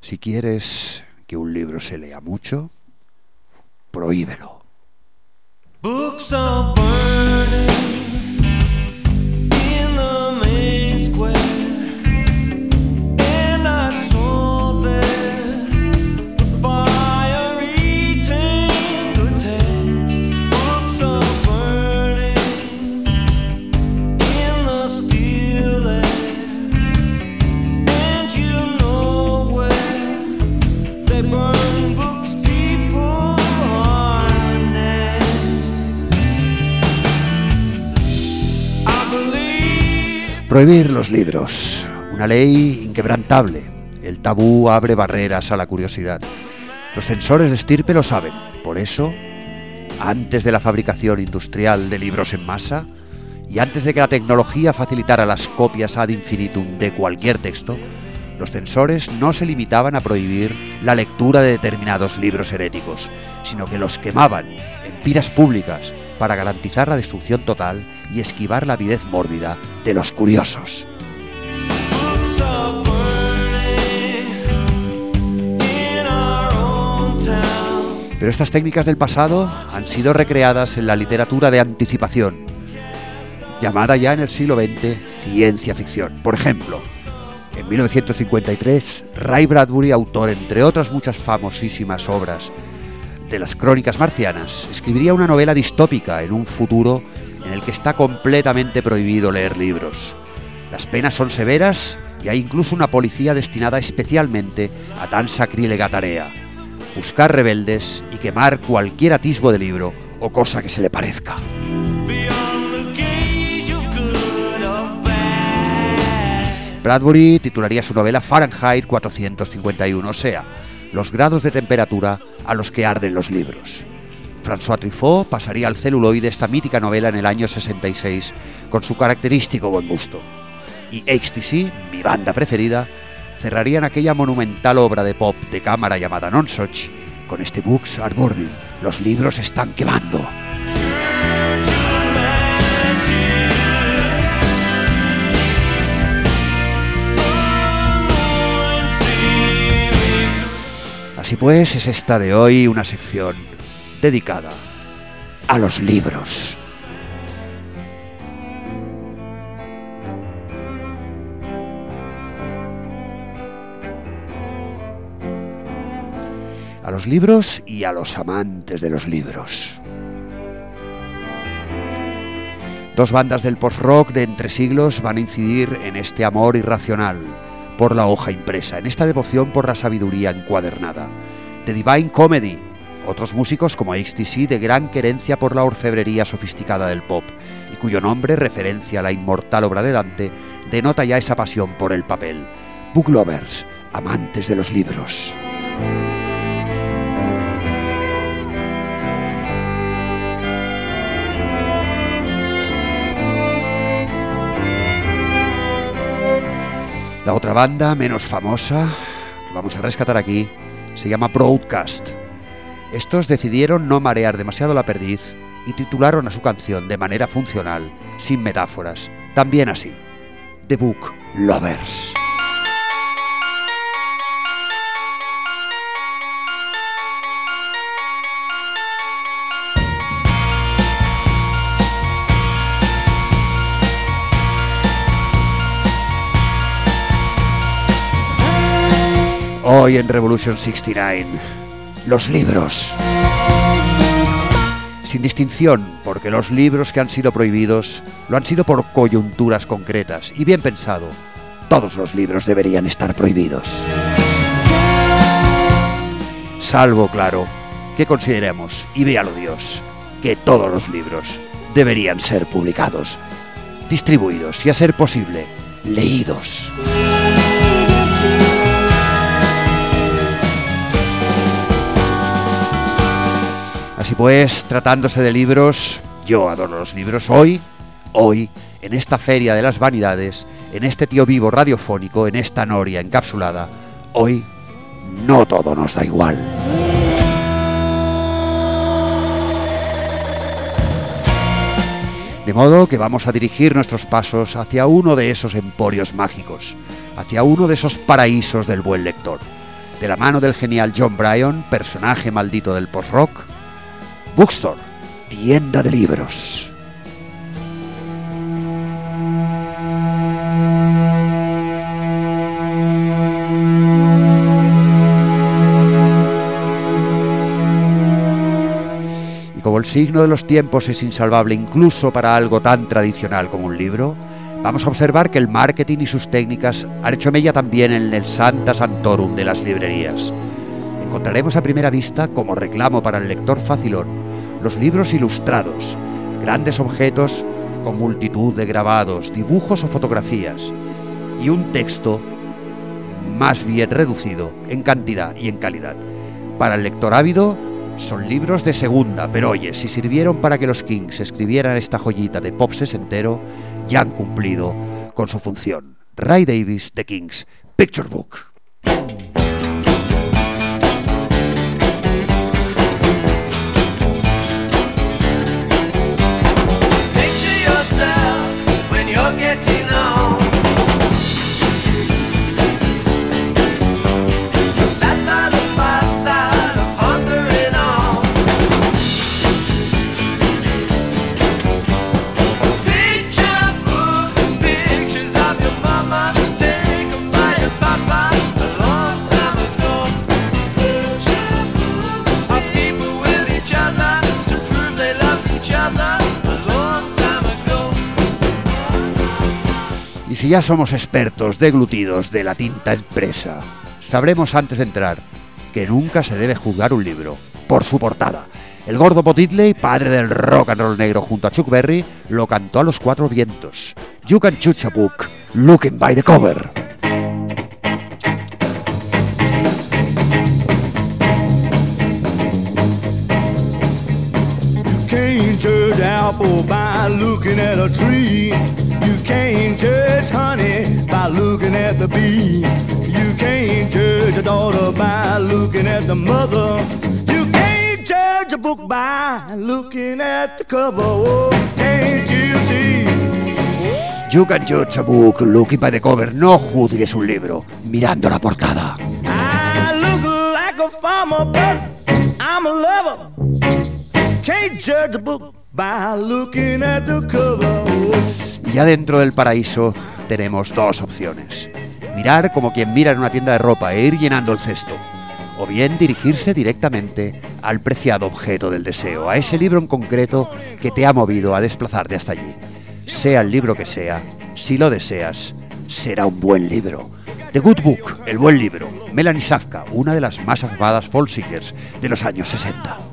Si quieres que un libro se lea mucho, prohíbelo. Prohibir los libros. Una ley inquebrantable. El tabú abre barreras a la curiosidad. Los censores de estirpe lo saben. Por eso, antes de la fabricación industrial de libros en masa y antes de que la tecnología facilitara las copias ad infinitum de cualquier texto, los censores no se limitaban a prohibir la lectura de determinados libros heréticos, sino que los quemaban en piras públicas para garantizar la destrucción total y esquivar la avidez mórbida de los curiosos. Pero estas técnicas del pasado han sido recreadas en la literatura de anticipación, llamada ya en el siglo XX ciencia ficción. Por ejemplo, en 1953, Ray Bradbury, autor entre otras muchas famosísimas obras de las crónicas marcianas, escribiría una novela distópica en un futuro en el que está completamente prohibido leer libros. Las penas son severas y hay incluso una policía destinada especialmente a tan sacrílega tarea buscar rebeldes y quemar cualquier atisbo de libro o cosa que se le parezca. Bradbury titularía su novela Fahrenheit 451, o sea, los grados de temperatura a los que arden los libros. François Truffaut pasaría al celuloide esta mítica novela en el año 66 con su característico buen gusto. Y HTC, mi banda preferida, cerrarían aquella monumental obra de pop de cámara llamada Nonsuch con este Books are burning. Los libros están quemando. Así pues, es esta de hoy una sección dedicada a los libros. A los libros y a los amantes de los libros. Dos bandas del post-rock de entre siglos van a incidir en este amor irracional por la hoja impresa, en esta devoción por la sabiduría encuadernada. The Divine Comedy, otros músicos como XTC de gran querencia por la orfebrería sofisticada del pop, y cuyo nombre, referencia a la inmortal obra de Dante, denota ya esa pasión por el papel. Book lovers, amantes de los libros. La otra banda, menos famosa, que vamos a rescatar aquí, se llama Broadcast. Estos decidieron no marear demasiado la perdiz y titularon a su canción de manera funcional, sin metáforas, también así, The Book Lovers. Hoy en Revolution 69, los libros. Sin distinción, porque los libros que han sido prohibidos lo han sido por coyunturas concretas y bien pensado. Todos los libros deberían estar prohibidos. Salvo, claro, que consideremos, y véalo Dios, que todos los libros deberían ser publicados, distribuidos y, a ser posible, leídos. Pues tratándose de libros, yo adoro los libros. Hoy, hoy, en esta feria de las vanidades, en este tío vivo radiofónico, en esta noria encapsulada, hoy no todo nos da igual. De modo que vamos a dirigir nuestros pasos hacia uno de esos emporios mágicos, hacia uno de esos paraísos del buen lector. De la mano del genial John Bryan, personaje maldito del post-rock, Bookstore, tienda de libros. Y como el signo de los tiempos es insalvable incluso para algo tan tradicional como un libro, vamos a observar que el marketing y sus técnicas han hecho mella también en el Santa Santorum de las librerías. Encontraremos a primera vista, como reclamo para el lector facilón, los libros ilustrados, grandes objetos con multitud de grabados, dibujos o fotografías, y un texto más bien reducido en cantidad y en calidad. Para el lector ávido, son libros de segunda, pero oye, si sirvieron para que los Kings escribieran esta joyita de pop sesentero, ya han cumplido con su función. Ray Davis, The Kings, Picture Book. Si ya somos expertos deglutidos de la tinta impresa, sabremos antes de entrar que nunca se debe juzgar un libro por su portada. El gordo Potitley, padre del rock and roll negro junto a Chuck Berry, lo cantó a los cuatro vientos. You can judge a book looking by the cover. At a tree. You can't judge honey by looking at the bee. You can't judge a daughter by looking at the mother. You can't judge a book by looking at the cover. Oh, can't you see? You can judge a book looking by the cover. No juzgues un libro mirando la portada. I look like a farmer, but I'm a lover. Can't judge a book Y ya dentro del paraíso tenemos dos opciones. Mirar como quien mira en una tienda de ropa e ir llenando el cesto. O bien dirigirse directamente al preciado objeto del deseo, a ese libro en concreto que te ha movido a desplazarte hasta allí. Sea el libro que sea, si lo deseas, será un buen libro. The Good Book, el buen libro. Melanie Safka, una de las más afamadas folk singers de los años 60.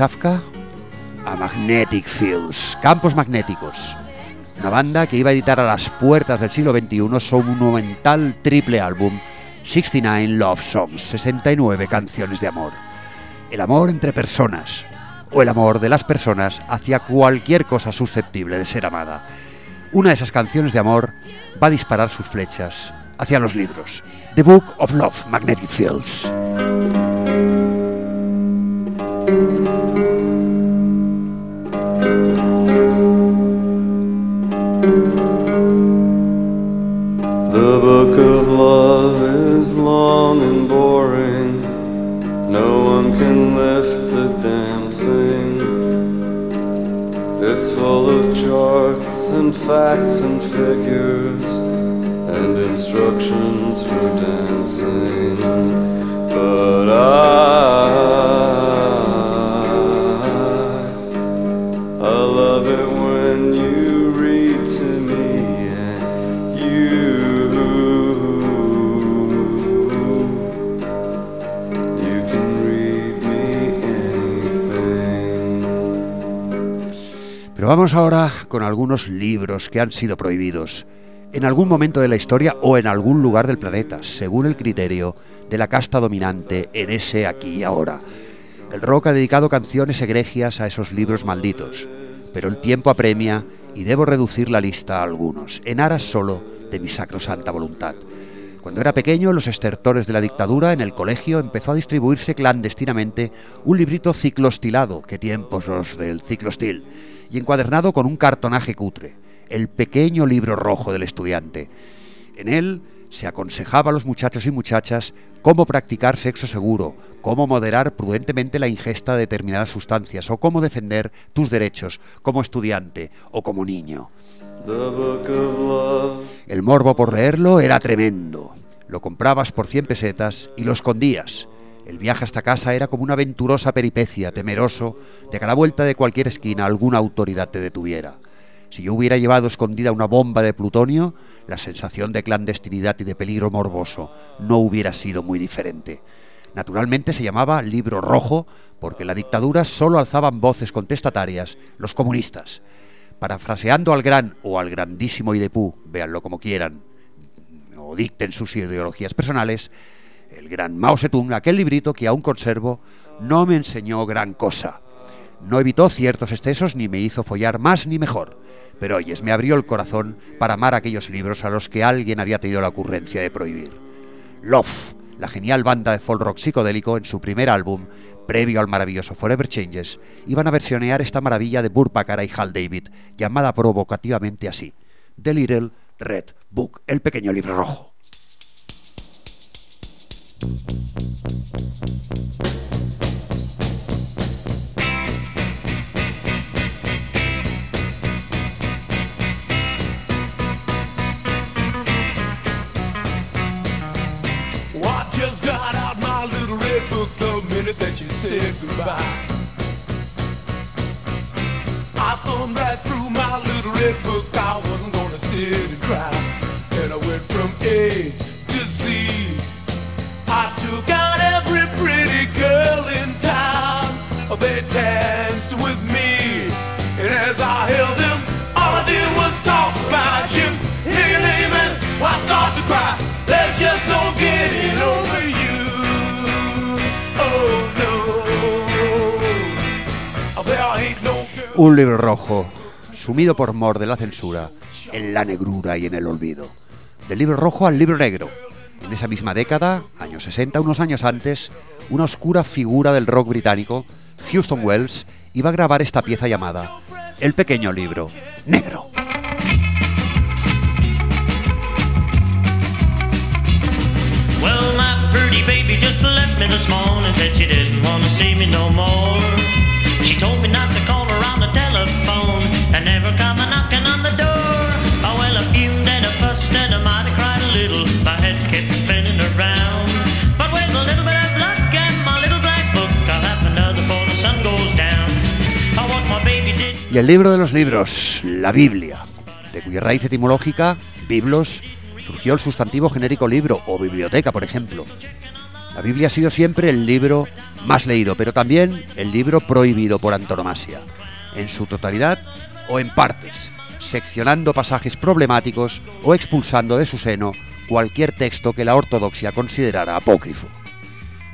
A Magnetic Fields, Campos Magnéticos. Una banda que iba a editar a las puertas del siglo XXI su monumental triple álbum 69 Love Songs, 69 canciones de amor. El amor entre personas, o el amor de las personas hacia cualquier cosa susceptible de ser amada. Una de esas canciones de amor va a disparar sus flechas hacia los libros. The Book of Love, Magnetic Fields. The book of love is long and boring. No one can lift the damn thing. It's full of charts and facts and figures and instructions for dancing. Vamos ahora con algunos libros que han sido prohibidos en algún momento de la historia o en algún lugar del planeta, según el criterio de la casta dominante en ese aquí y ahora. El rock ha dedicado canciones egregias a esos libros malditos, pero el tiempo apremia y debo reducir la lista a algunos, en aras solo de mi sacrosanta voluntad. Cuando era pequeño, los estertores de la dictadura, en el colegio empezó a distribuirse clandestinamente un librito ciclostilado, que tiempos los del ciclostil, y encuadernado con un cartonaje cutre, el pequeño libro rojo del estudiante. En él se aconsejaba a los muchachos y muchachas cómo practicar sexo seguro, cómo moderar prudentemente la ingesta de determinadas sustancias o cómo defender tus derechos como estudiante o como niño. El morbo por leerlo era tremendo. Lo comprabas por 100 pesetas y lo escondías. El viaje hasta casa era como una aventurosa peripecia, temeroso de que a la vuelta de cualquier esquina alguna autoridad te detuviera. Si yo hubiera llevado escondida una bomba de plutonio, la sensación de clandestinidad y de peligro morboso no hubiera sido muy diferente. Naturalmente se llamaba libro rojo porque en la dictadura solo alzaban voces contestatarias los comunistas. Parafraseando al gran o al grandísimo Idepú, véanlo como quieran, o dicten sus ideologías personales, el gran Mao Zedong, aquel librito que aún conservo, no me enseñó gran cosa. No evitó ciertos excesos ni me hizo follar más ni mejor. Pero oyes, me abrió el corazón para amar aquellos libros a los que alguien había tenido la ocurrencia de prohibir. Love, la genial banda de folk rock psicodélico en su primer álbum, previo al maravilloso Forever Changes, iban a versionear esta maravilla de Burt Bacharach y Hal David, llamada provocativamente así, The Little Red Book, el pequeño libro rojo. Goodbye. Un libro rojo, sumido por mor de la censura, en la negrura y en el olvido. Del libro rojo al libro negro. En esa misma década, años 60, unos años antes, una oscura figura del rock británico, Houston Wells, iba a grabar esta pieza llamada El pequeño libro negro. Me Y el libro de los libros, la Biblia, de cuya raíz etimológica, biblos, surgió el sustantivo genérico libro o biblioteca, por ejemplo. La Biblia ha sido siempre el libro más leído, pero también el libro prohibido por antonomasia, en su totalidad o en partes, seccionando pasajes problemáticos o expulsando de su seno cualquier texto que la ortodoxia considerara apócrifo.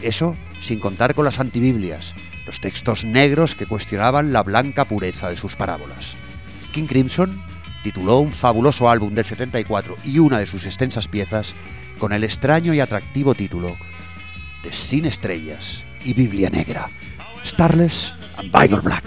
Eso sin contar con las antibiblias, los textos negros que cuestionaban la blanca pureza de sus parábolas. King Crimson tituló un fabuloso álbum del 74 y una de sus extensas piezas con el extraño y atractivo título de Sin Estrellas y Biblia Negra, Starless and Bible Black.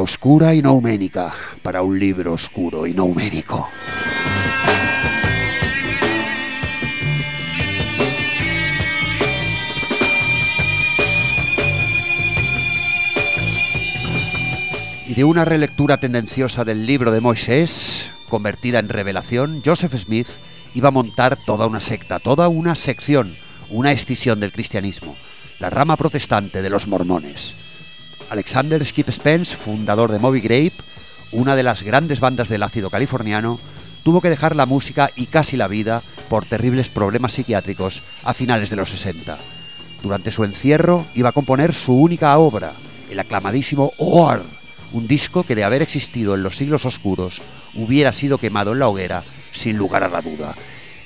Oscura y nouménica para un libro oscuro y nouménico. Y de una relectura tendenciosa del libro de Moisés, convertida en revelación, Joseph Smith iba a montar toda una secta, toda una sección, una escisión del cristianismo, la rama protestante de los mormones. Alexander Skip Spence, fundador de Moby Grape, una de las grandes bandas del ácido californiano, tuvo que dejar la música y casi la vida por terribles problemas psiquiátricos a finales de los 60. Durante su encierro iba a componer su única obra, el aclamadísimo Oar, un disco que de haber existido en los siglos oscuros hubiera sido quemado en la hoguera sin lugar a la duda.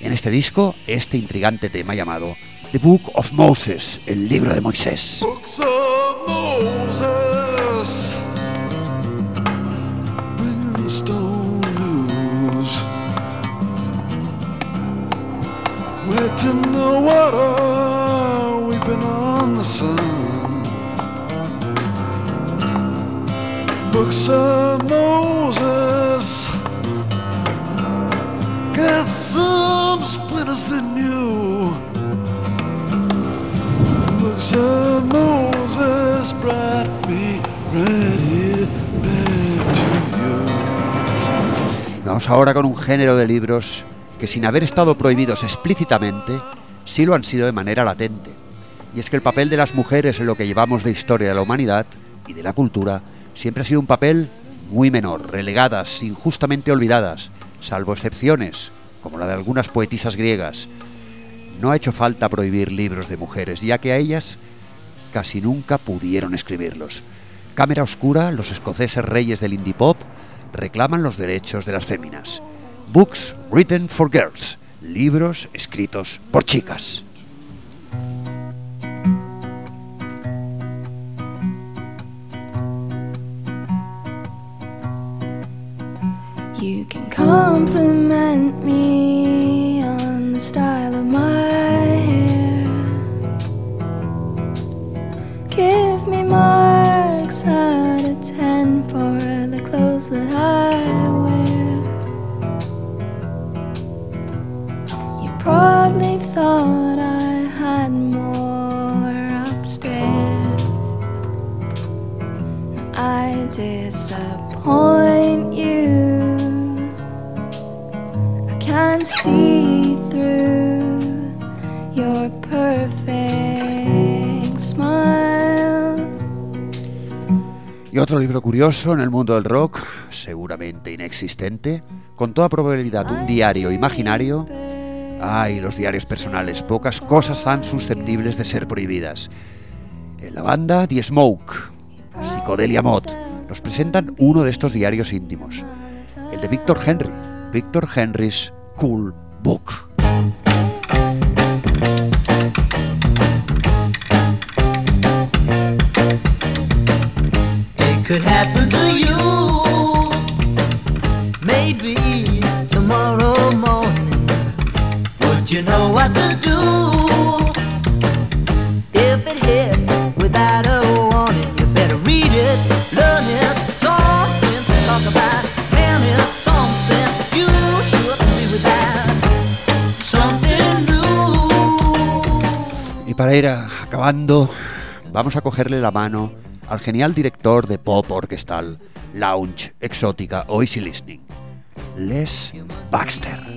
En este disco, este intrigante tema llamado The Book of Moses, el libro de Moisés. Books of Moses, the water, weeping on the sun. Books of Moses, got some splinters. Of Moses brought me. Vamos ahora con un género de libros que sin haber estado prohibidos explícitamente, sí lo han sido de manera latente. Y es que el papel de las mujeres en lo que llevamos de historia de la humanidad y de la cultura siempre ha sido un papel muy menor, relegadas, injustamente olvidadas, salvo excepciones, como la de algunas poetisas griegas. No ha hecho falta prohibir libros de mujeres, ya que a ellas casi nunca pudieron escribirlos. Cámara Oscura, los escoceses reyes del indie pop, reclaman los derechos de las féminas. Books written for girls, libros escritos por chicas. The style of my hair. Give me marks out of ten for the clothes that I wear. You probably thought I had more upstairs. I disappoint you. I can't see Y otro libro curioso en el mundo del rock, seguramente inexistente, con toda probabilidad un diario imaginario. Ay, los diarios personales, pocas cosas tan susceptibles de ser prohibidas. En la banda The Smoke, Psicodelia Mod, nos presentan uno de estos diarios íntimos, el de Victor Henry, Victor Henry's Cool Book. It could happen to you. Maybe tomorrow morning. Would you know what to do? Acabando, vamos a cogerle la mano al genial director de pop orquestal, lounge, exótica o listening, Les Baxter.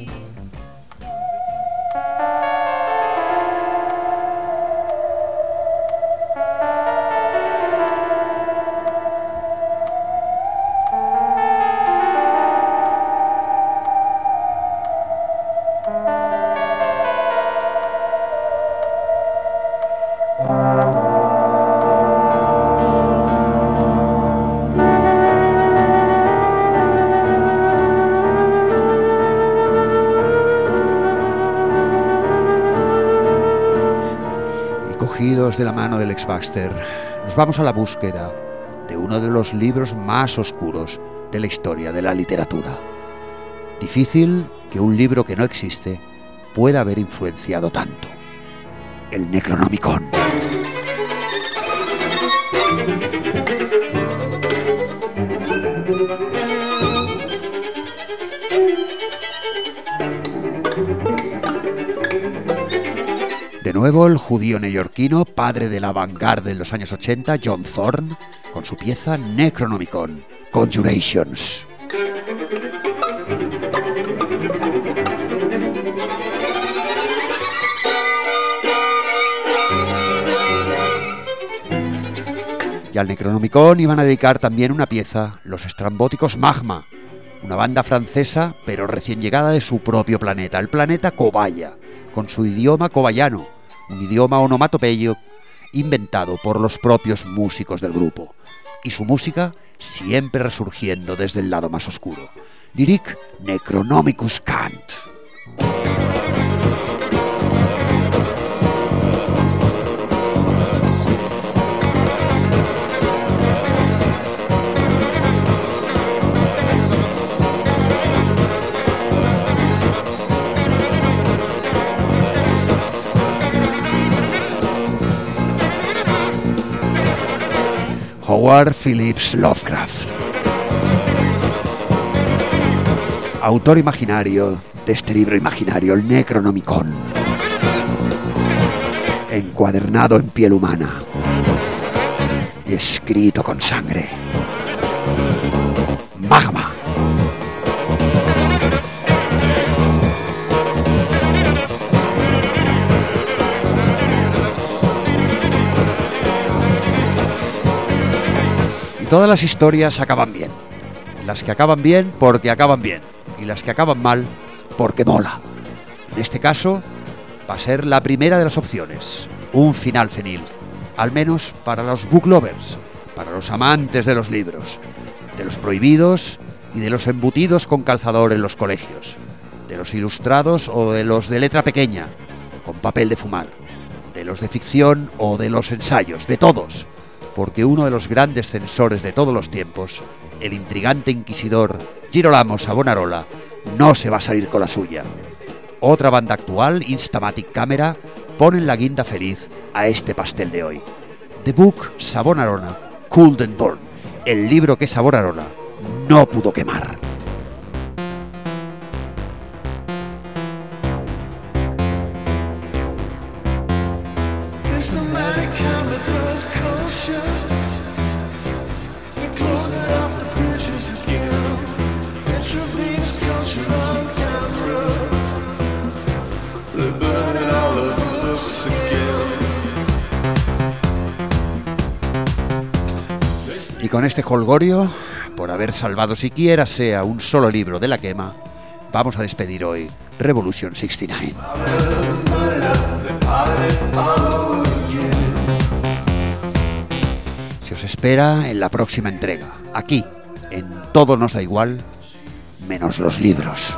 Baxter, nos vamos a la búsqueda de uno de los libros más oscuros de la historia de la literatura. Difícil que un libro que no existe pueda haber influenciado tanto. El Necronomicon. Nuevo el judío neoyorquino, padre de la vanguardia en los años 80, John Thorne, con su pieza Necronomicon, Conjurations. Y al Necronomicon iban a dedicar también una pieza, los estrambóticos Magma, una banda francesa pero recién llegada de su propio planeta, el planeta Cobaya, con su idioma cobayano, un idioma onomatopeyo inventado por los propios músicos del grupo, y su música siempre resurgiendo desde el lado más oscuro. Lyric Necronomicus Cant. Howard Phillips Lovecraft. Autor imaginario de este libro imaginario, el Necronomicon. Encuadernado en piel humana y escrito con sangre. Magma. Todas las historias acaban bien. Las que acaban bien porque acaban bien. Y las que acaban mal porque mola. En este caso, va a ser la primera de las opciones. Un final feliz. Al menos para los book lovers, para los amantes de los libros, de los prohibidos y de los embutidos con calzador en los colegios, de los ilustrados o de los de letra pequeña, con papel de fumar, de los de ficción o de los ensayos, de todos, porque uno de los grandes censores de todos los tiempos, el intrigante inquisidor Girolamo Savonarola, no se va a salir con la suya. Otra banda actual, Instamatic Camera, ponen la guinda feliz a este pastel de hoy. The Book Savonarola, Cooled and Burn, el libro que Savonarola no pudo quemar. Este holgorio, por haber salvado siquiera sea un solo libro de la quema, vamos a despedir hoy Revolution 69. Se os espera en la próxima entrega, aquí, en Todo nos da igual, menos los libros.